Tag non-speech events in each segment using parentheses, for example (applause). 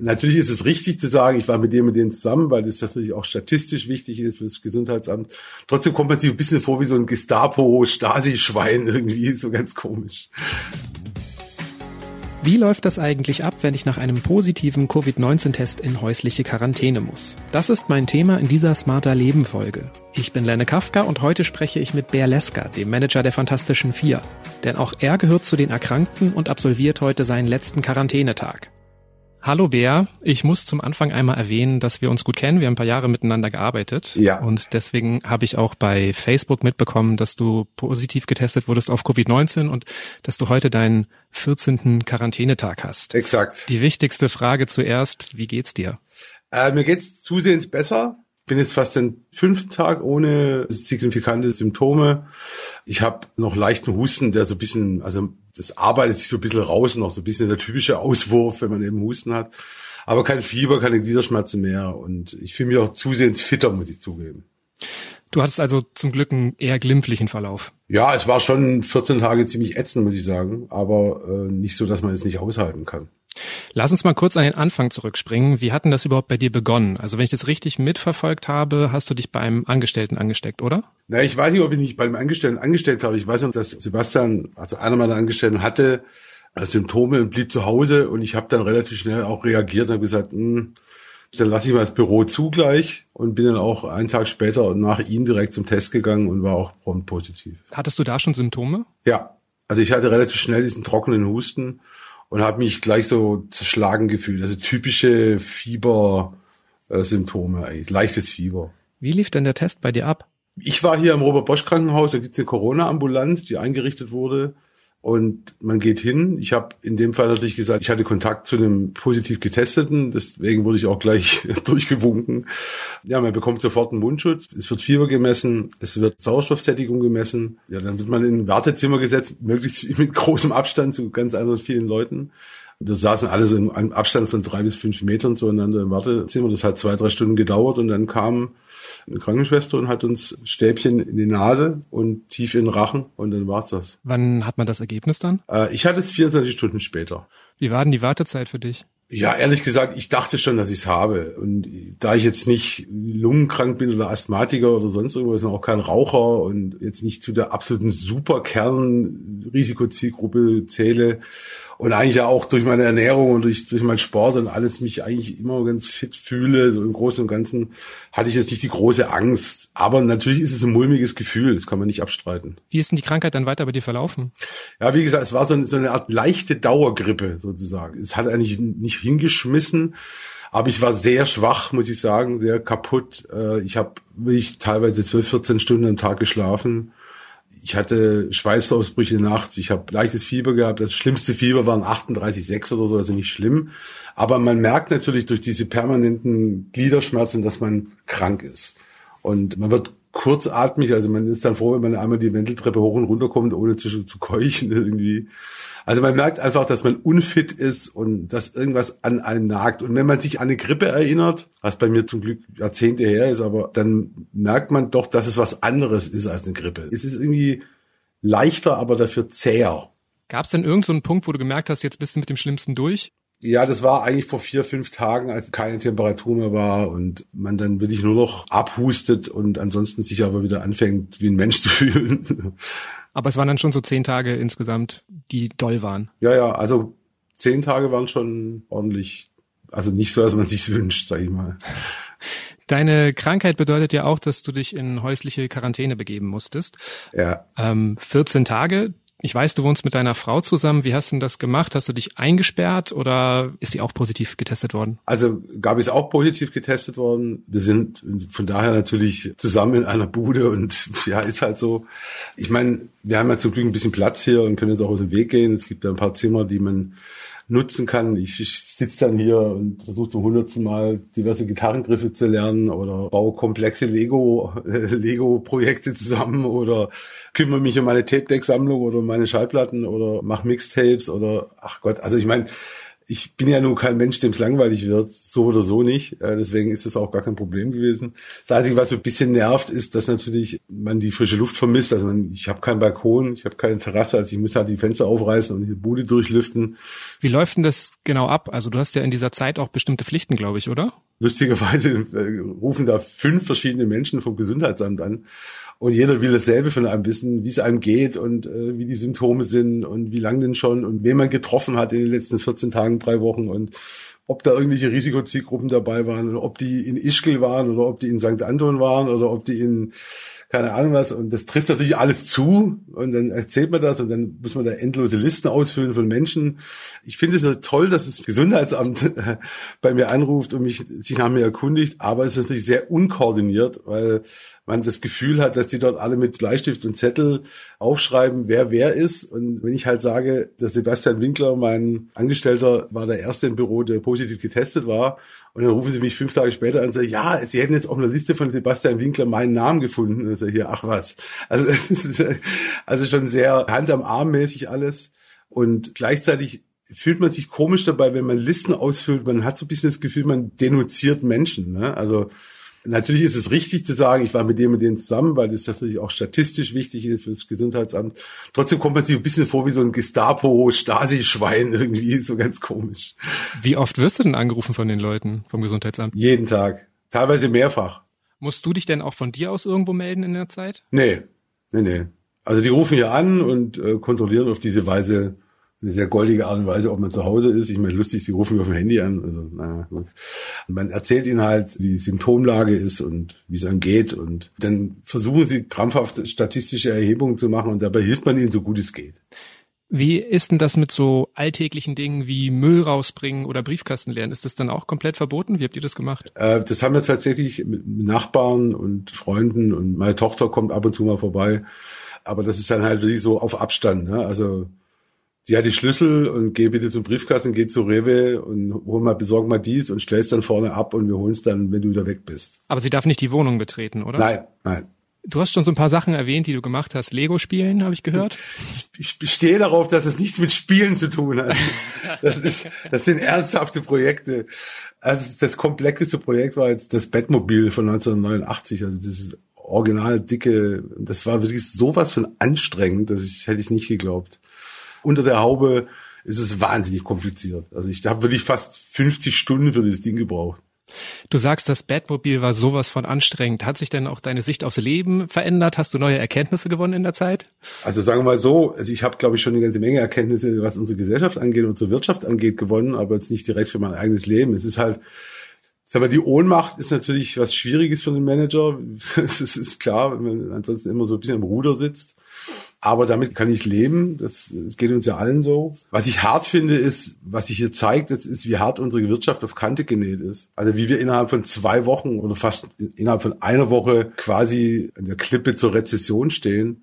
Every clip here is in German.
Natürlich ist es richtig zu sagen, ich war mit dem mit denen zusammen, weil das natürlich auch statistisch wichtig ist für das Gesundheitsamt. Trotzdem kommt man sich ein bisschen vor wie so ein Gestapo-Stasi-Schwein irgendwie, so ganz komisch. Wie läuft das eigentlich ab, wenn ich nach einem positiven Covid-19-Test in häusliche Quarantäne muss? Das ist mein Thema in dieser Smarter Leben Folge. Ich bin Lenne Kafka und heute spreche ich mit Bär Leska, dem Manager der Fantastischen Vier. Denn auch er gehört zu den Erkrankten und absolviert heute seinen letzten Quarantänetag. Hallo Bär, ich muss zum Anfang einmal erwähnen, dass wir uns gut kennen. Wir haben ein paar Jahre miteinander gearbeitet. Ja. Und deswegen habe ich auch bei Facebook mitbekommen, dass du positiv getestet wurdest auf Covid-19 und dass du heute deinen 14. Quarantänetag hast. Exakt. Die wichtigste Frage zuerst, wie geht's dir? Äh, mir geht's zusehends besser. Bin jetzt fast den fünften Tag ohne signifikante Symptome. Ich habe noch leichten Husten, der so ein bisschen, also das arbeitet sich so ein bisschen raus, noch so ein bisschen der typische Auswurf, wenn man eben Husten hat. Aber kein Fieber, keine Gliederschmerzen mehr. Und ich fühle mich auch zusehends fitter, muss ich zugeben. Du hattest also zum Glück einen eher glimpflichen Verlauf. Ja, es war schon 14 Tage ziemlich ätzend, muss ich sagen, aber äh, nicht so, dass man es nicht aushalten kann. Lass uns mal kurz an den Anfang zurückspringen. Wie hat denn das überhaupt bei dir begonnen? Also wenn ich das richtig mitverfolgt habe, hast du dich beim Angestellten angesteckt, oder? Na, ich weiß nicht, ob ich mich beim Angestellten angestellt habe. Ich weiß noch, dass Sebastian, also einer meiner Angestellten, hatte Symptome und blieb zu Hause und ich habe dann relativ schnell auch reagiert und habe gesagt, hm, dann lasse ich mal das Büro zugleich und bin dann auch einen Tag später nach ihm direkt zum Test gegangen und war auch prompt positiv. Hattest du da schon Symptome? Ja, also ich hatte relativ schnell diesen trockenen Husten und habe mich gleich so zerschlagen gefühlt. Also typische Fiebersymptome eigentlich, leichtes Fieber. Wie lief denn der Test bei dir ab? Ich war hier im Robert Bosch Krankenhaus, da gibt's eine Corona-Ambulanz, die eingerichtet wurde. Und man geht hin. Ich habe in dem Fall natürlich gesagt, ich hatte Kontakt zu einem positiv getesteten, deswegen wurde ich auch gleich (laughs) durchgewunken. Ja, man bekommt sofort einen Mundschutz, es wird Fieber gemessen, es wird Sauerstoffsättigung gemessen. Ja, dann wird man in ein Wartezimmer gesetzt, möglichst (laughs) mit großem Abstand zu ganz anderen vielen Leuten. Wir saßen alle so in einem Abstand von drei bis fünf Metern zueinander im Wartezimmer. Das hat zwei, drei Stunden gedauert und dann kam eine Krankenschwester und hat uns Stäbchen in die Nase und tief in den Rachen und dann war's das. Wann hat man das Ergebnis dann? Äh, ich hatte es 24 Stunden später. Wie war denn die Wartezeit für dich? Ja, ehrlich gesagt, ich dachte schon, dass ich es habe. Und da ich jetzt nicht lungenkrank bin oder Asthmatiker oder sonst irgendwas, auch kein Raucher und jetzt nicht zu der absoluten Superkern-Risikozielgruppe zähle, und eigentlich ja auch durch meine Ernährung und durch, durch meinen Sport und alles mich eigentlich immer ganz fit fühle, so im Großen und Ganzen hatte ich jetzt nicht die große Angst. Aber natürlich ist es ein mulmiges Gefühl, das kann man nicht abstreiten. Wie ist denn die Krankheit dann weiter bei dir verlaufen? Ja, wie gesagt, es war so eine, so eine Art leichte Dauergrippe sozusagen. Es hat eigentlich nicht hingeschmissen. Aber ich war sehr schwach, muss ich sagen, sehr kaputt. Äh, ich habe wirklich teilweise 12, 14 Stunden am Tag geschlafen ich hatte Schweißausbrüche nachts, ich habe leichtes Fieber gehabt. Das schlimmste Fieber waren 38,6 oder so, also nicht schlimm. Aber man merkt natürlich durch diese permanenten Gliederschmerzen, dass man krank ist. Und man wird kurzatmig, also man ist dann froh, wenn man einmal die Wendeltreppe hoch und runter kommt, ohne zu, zu keuchen irgendwie. Also man merkt einfach, dass man unfit ist und dass irgendwas an einem nagt. Und wenn man sich an eine Grippe erinnert, was bei mir zum Glück Jahrzehnte her ist, aber dann merkt man doch, dass es was anderes ist als eine Grippe. Es ist irgendwie leichter, aber dafür zäher. Gab es denn irgendeinen so Punkt, wo du gemerkt hast, jetzt bist du mit dem Schlimmsten durch? Ja, das war eigentlich vor vier, fünf Tagen, als keine Temperatur mehr war und man dann wirklich nur noch abhustet und ansonsten sich aber wieder anfängt, wie ein Mensch (laughs) zu fühlen. Aber es waren dann schon so zehn Tage insgesamt, die doll waren. Ja, ja, also zehn Tage waren schon ordentlich, also nicht so, dass man sich wünscht, sag ich mal. Deine Krankheit bedeutet ja auch, dass du dich in häusliche Quarantäne begeben musstest. Ja. Ähm, 14 Tage. Ich weiß, du wohnst mit deiner Frau zusammen. Wie hast du denn das gemacht? Hast du dich eingesperrt oder ist sie auch positiv getestet worden? Also Gabi ist auch positiv getestet worden. Wir sind von daher natürlich zusammen in einer Bude und (laughs) ja, ist halt so. Ich meine, wir haben ja zum Glück ein bisschen Platz hier und können jetzt auch aus dem Weg gehen. Es gibt ja ein paar Zimmer, die man nutzen kann. Ich, ich sitze dann hier und versuche zum hundertsten Mal diverse Gitarrengriffe zu lernen oder baue komplexe Lego (laughs) äh, Lego Projekte zusammen oder kümmere mich um meine Tape Deck Sammlung oder meine Schallplatten oder mache Mixtapes oder ach Gott, also ich meine ich bin ja nun kein Mensch, dem es langweilig wird, so oder so nicht. Äh, deswegen ist das auch gar kein Problem gewesen. Das Einzige, was so ein bisschen nervt, ist, dass natürlich man die frische Luft vermisst. Also man, ich habe keinen Balkon, ich habe keine Terrasse, also ich muss halt die Fenster aufreißen und die Bude durchlüften. Wie läuft denn das genau ab? Also du hast ja in dieser Zeit auch bestimmte Pflichten, glaube ich, oder? Lustigerweise äh, rufen da fünf verschiedene Menschen vom Gesundheitsamt an und jeder will dasselbe von einem wissen, wie es einem geht und äh, wie die Symptome sind und wie lang denn schon und wen man getroffen hat in den letzten 14 Tagen, drei Wochen und ob da irgendwelche Risikozielgruppen dabei waren oder ob die in Ischgl waren oder ob die in St. Anton waren oder ob die in keine Ahnung was. Und das trifft natürlich alles zu und dann erzählt man das und dann muss man da endlose Listen ausfüllen von Menschen. Ich finde es toll, dass das Gesundheitsamt (laughs) bei mir anruft und mich sich nach mir erkundigt, aber es ist natürlich sehr unkoordiniert, weil man das Gefühl hat, dass die dort alle mit Bleistift und Zettel aufschreiben, wer wer ist. Und wenn ich halt sage, dass Sebastian Winkler, mein Angestellter, war der erste im Büro, der positiv getestet war, und dann rufen sie mich fünf Tage später an und sagen, ja, sie hätten jetzt auf einer Liste von Sebastian Winkler meinen Namen gefunden. Und ich sage, hier, ach was. Also, (laughs) ist also schon sehr Hand am Arm mäßig alles. Und gleichzeitig fühlt man sich komisch dabei, wenn man Listen ausfüllt. Man hat so ein bisschen das Gefühl, man denunziert Menschen. Ne? Also Natürlich ist es richtig zu sagen, ich war mit dem und dem zusammen, weil das natürlich auch statistisch wichtig ist für das Gesundheitsamt. Trotzdem kommt man sich ein bisschen vor wie so ein Gestapo-Stasi-Schwein (laughs) irgendwie, so ganz komisch. Wie oft wirst du denn angerufen von den Leuten vom Gesundheitsamt? Jeden Tag. Teilweise mehrfach. Musst du dich denn auch von dir aus irgendwo melden in der Zeit? Nee, nee, nee. Also die rufen ja an und äh, kontrollieren auf diese Weise eine sehr goldige Art und Weise, ob man zu Hause ist. Ich meine, lustig, sie rufen mich auf dem Handy an. Also, naja, gut. Man erzählt ihnen halt, wie die Symptomlage ist und wie es einem geht. Und dann versuchen sie krampfhaft statistische Erhebungen zu machen und dabei hilft man ihnen so gut es geht. Wie ist denn das mit so alltäglichen Dingen wie Müll rausbringen oder Briefkasten leeren? Ist das dann auch komplett verboten? Wie habt ihr das gemacht? Äh, das haben wir tatsächlich mit Nachbarn und Freunden und meine Tochter kommt ab und zu mal vorbei. Aber das ist dann halt wirklich so auf Abstand. Ne? Also die hat die Schlüssel und geh bitte zum Briefkasten, geh zu Rewe und hol mal, besorg mal dies und stell's dann vorne ab und wir holen es dann, wenn du wieder weg bist. Aber sie darf nicht die Wohnung betreten, oder? Nein, nein. Du hast schon so ein paar Sachen erwähnt, die du gemacht hast. Lego spielen, habe ich gehört. Ich, bestehe darauf, dass es nichts mit Spielen zu tun hat. Das, ist, das sind ernsthafte Projekte. Also das komplexeste Projekt war jetzt das Bettmobil von 1989. Also das ist original dicke. Das war wirklich sowas von anstrengend, dass ich hätte ich nicht geglaubt unter der Haube ist es wahnsinnig kompliziert. Also ich habe wirklich fast 50 Stunden für dieses Ding gebraucht. Du sagst, das Batmobil war sowas von anstrengend. Hat sich denn auch deine Sicht aufs Leben verändert? Hast du neue Erkenntnisse gewonnen in der Zeit? Also sagen wir mal so, also ich habe, glaube ich, schon eine ganze Menge Erkenntnisse, was unsere Gesellschaft angeht, unsere Wirtschaft angeht, gewonnen, aber jetzt nicht direkt für mein eigenes Leben. Es ist halt, sag mal, die Ohnmacht ist natürlich was Schwieriges für den Manager. (laughs) Das ist klar, wenn man ansonsten immer so ein bisschen im Ruder sitzt. Aber damit kann ich leben. Das, das geht uns ja allen so. Was ich hart finde, ist, was sich hier zeigt, das ist, wie hart unsere Wirtschaft auf Kante genäht ist. Also wie wir innerhalb von zwei Wochen oder fast innerhalb von einer Woche quasi an der Klippe zur Rezession stehen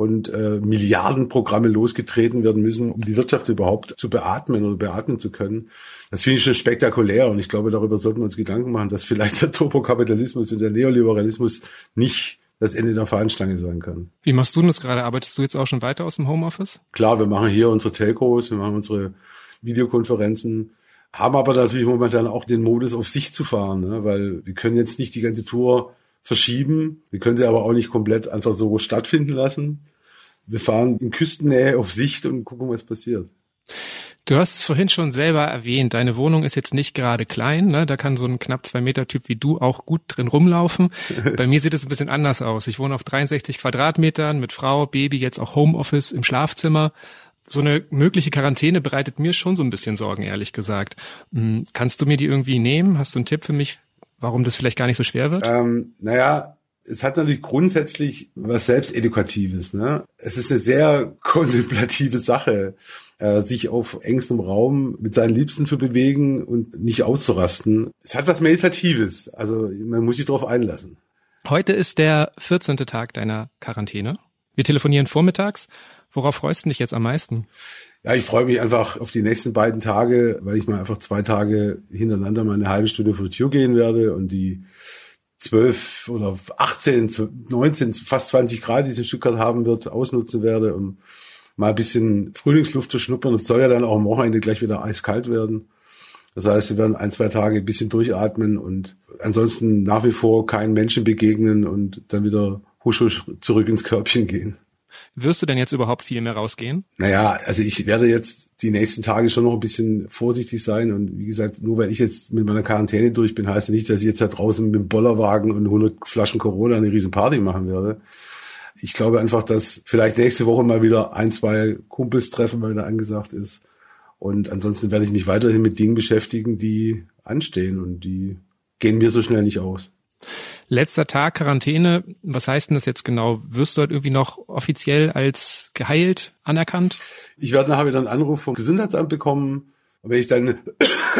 und äh, Milliardenprogramme losgetreten werden müssen, um die Wirtschaft überhaupt zu beatmen oder beatmen zu können. Das finde ich schon spektakulär und ich glaube, darüber sollten wir uns Gedanken machen, dass vielleicht der Turbokapitalismus und der Neoliberalismus nicht das Ende der Fahnenstange sein kann. Wie machst du denn das gerade? Arbeitest du jetzt auch schon weiter aus dem Homeoffice? Klar, wir machen hier unsere Telcos, wir machen unsere Videokonferenzen, haben aber natürlich momentan auch den Modus auf sich zu fahren, ne? weil wir können jetzt nicht die ganze Tour verschieben, wir können sie aber auch nicht komplett einfach so stattfinden lassen. Wir fahren in Küstennähe auf Sicht und gucken, was passiert. Du hast es vorhin schon selber erwähnt, deine Wohnung ist jetzt nicht gerade klein, ne? da kann so ein knapp zwei Meter Typ wie du auch gut drin rumlaufen. (laughs) Bei mir sieht es ein bisschen anders aus. Ich wohne auf 63 Quadratmetern mit Frau, Baby, jetzt auch Homeoffice im Schlafzimmer. So eine mögliche Quarantäne bereitet mir schon so ein bisschen Sorgen, ehrlich gesagt. Hm, kannst du mir die irgendwie nehmen? Hast du einen Tipp für mich, warum das vielleicht gar nicht so schwer wird? Ähm, naja, es hat natürlich grundsätzlich was Selbstedukatives. Ne? Es ist eine sehr (laughs) kontemplative Sache äh, sich auf engstem Raum mit seinen Liebsten zu bewegen und nicht auszurasten. Es hat was Meditatives. Also man muss sich darauf einlassen. Heute ist der 14. Tag deiner Quarantäne. Wir telefonieren vormittags. Worauf freust du dich jetzt am meisten? Ja, ich freue mich einfach auf die nächsten beiden Tage, weil ich mal einfach zwei Tage hintereinander mal eine halbe Stunde vor die Tür gehen werde und die zwölf oder 18, 19, fast 20 Grad, die es in Stuttgart haben wird, ausnutzen werde, um mal ein bisschen Frühlingsluft zu schnuppern. Es soll ja dann auch am Wochenende gleich wieder eiskalt werden. Das heißt, wir werden ein, zwei Tage ein bisschen durchatmen und ansonsten nach wie vor keinen Menschen begegnen und dann wieder husch husch zurück ins Körbchen gehen. Wirst du denn jetzt überhaupt viel mehr rausgehen? Naja, also ich werde jetzt die nächsten Tage schon noch ein bisschen vorsichtig sein. Und wie gesagt, nur weil ich jetzt mit meiner Quarantäne durch bin, heißt ja nicht, dass ich jetzt da draußen mit dem Bollerwagen und 100 Flaschen Corona eine riesen Party machen werde. Ich glaube einfach, dass vielleicht nächste Woche mal wieder ein, zwei Kumpels treffen, weil wieder angesagt ist. Und ansonsten werde ich mich weiterhin mit Dingen beschäftigen, die anstehen und die gehen mir so schnell nicht aus. Letzter Tag Quarantäne. Was heißt denn das jetzt genau? Wirst du halt irgendwie noch offiziell als geheilt anerkannt? Ich werde nachher wieder einen Anruf vom Gesundheitsamt bekommen. Und wenn ich dann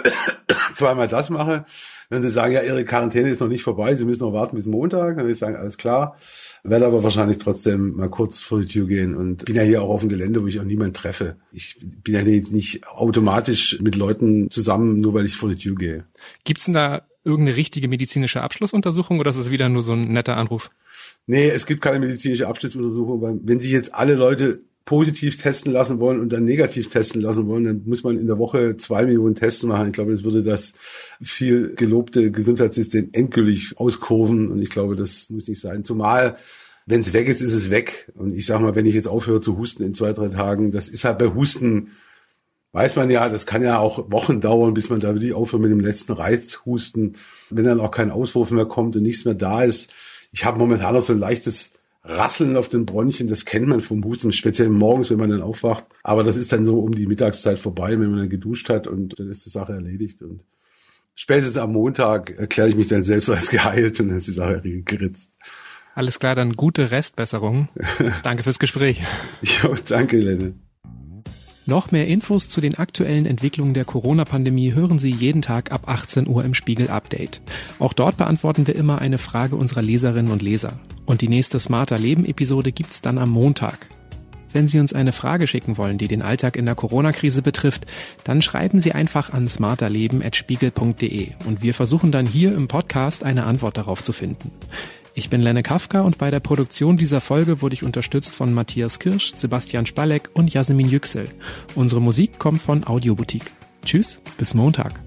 (coughs) zweimal das mache, wenn sie sagen, ja, ihre Quarantäne ist noch nicht vorbei, sie müssen noch warten bis Montag, dann würde ich sagen, alles klar. Werde aber wahrscheinlich trotzdem mal kurz vor die Tür gehen und bin ja hier auch auf dem Gelände, wo ich auch niemanden treffe. Ich bin ja nicht automatisch mit Leuten zusammen, nur weil ich vor die Tür gehe. Gibt's denn da irgendeine richtige medizinische Abschlussuntersuchung oder ist es wieder nur so ein netter Anruf? Nee, es gibt keine medizinische Abschlussuntersuchung, weil wenn sich jetzt alle Leute positiv testen lassen wollen und dann negativ testen lassen wollen, dann muss man in der Woche zwei Millionen Tests machen. Ich glaube, das würde das viel gelobte Gesundheitssystem endgültig auskurven und ich glaube, das muss nicht sein. Zumal wenn es weg ist, ist es weg. Und ich sag mal, wenn ich jetzt aufhöre zu husten in zwei, drei Tagen, das ist halt bei Husten weiß man ja, das kann ja auch Wochen dauern, bis man da wirklich aufhört mit dem letzten Reizhusten, wenn dann auch kein Auswurf mehr kommt und nichts mehr da ist. Ich habe momentan noch so ein leichtes Rasseln auf den Bronchien, das kennt man vom Husten, speziell morgens, wenn man dann aufwacht. Aber das ist dann so um die Mittagszeit vorbei, wenn man dann geduscht hat und dann ist die Sache erledigt. Und spätestens am Montag erkläre ich mich dann selbst als geheilt und dann ist die Sache geritzt. Alles klar, dann gute Restbesserung. (laughs) danke fürs Gespräch. Jo, danke, Lenne. Noch mehr Infos zu den aktuellen Entwicklungen der Corona-Pandemie hören Sie jeden Tag ab 18 Uhr im Spiegel Update. Auch dort beantworten wir immer eine Frage unserer Leserinnen und Leser. Und die nächste Smarter Leben Episode gibt's dann am Montag. Wenn Sie uns eine Frage schicken wollen, die den Alltag in der Corona-Krise betrifft, dann schreiben Sie einfach an smarterleben.spiegel.de und wir versuchen dann hier im Podcast eine Antwort darauf zu finden. Ich bin Lenne Kafka und bei der Produktion dieser Folge wurde ich unterstützt von Matthias Kirsch, Sebastian Spalleck und Jasmin Yüksel. Unsere Musik kommt von Audioboutique. Tschüss, bis Montag.